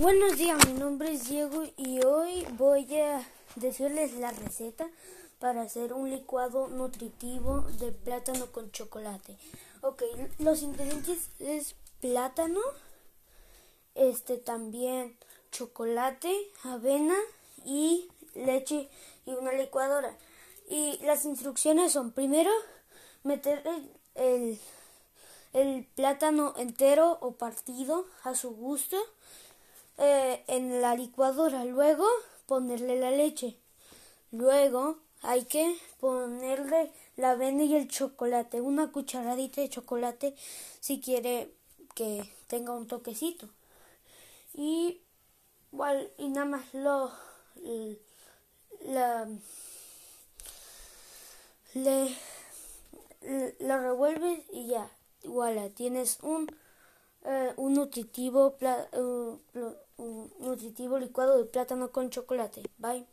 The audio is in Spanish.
Buenos días, mi nombre es Diego y hoy voy a decirles la receta para hacer un licuado nutritivo de plátano con chocolate. Ok, los ingredientes es plátano, este también chocolate, avena y leche y una licuadora. Y las instrucciones son primero meter el, el plátano entero o partido a su gusto eh, en la licuadora. Luego ponerle la leche. Luego hay que ponerle la avena y el chocolate. Una cucharadita de chocolate si quiere que tenga un toquecito. Y, igual, y nada más lo... La, le, lo revuelves y ya, igual, tienes un, eh, un nutritivo, uh, un nutritivo licuado de plátano con chocolate. Bye.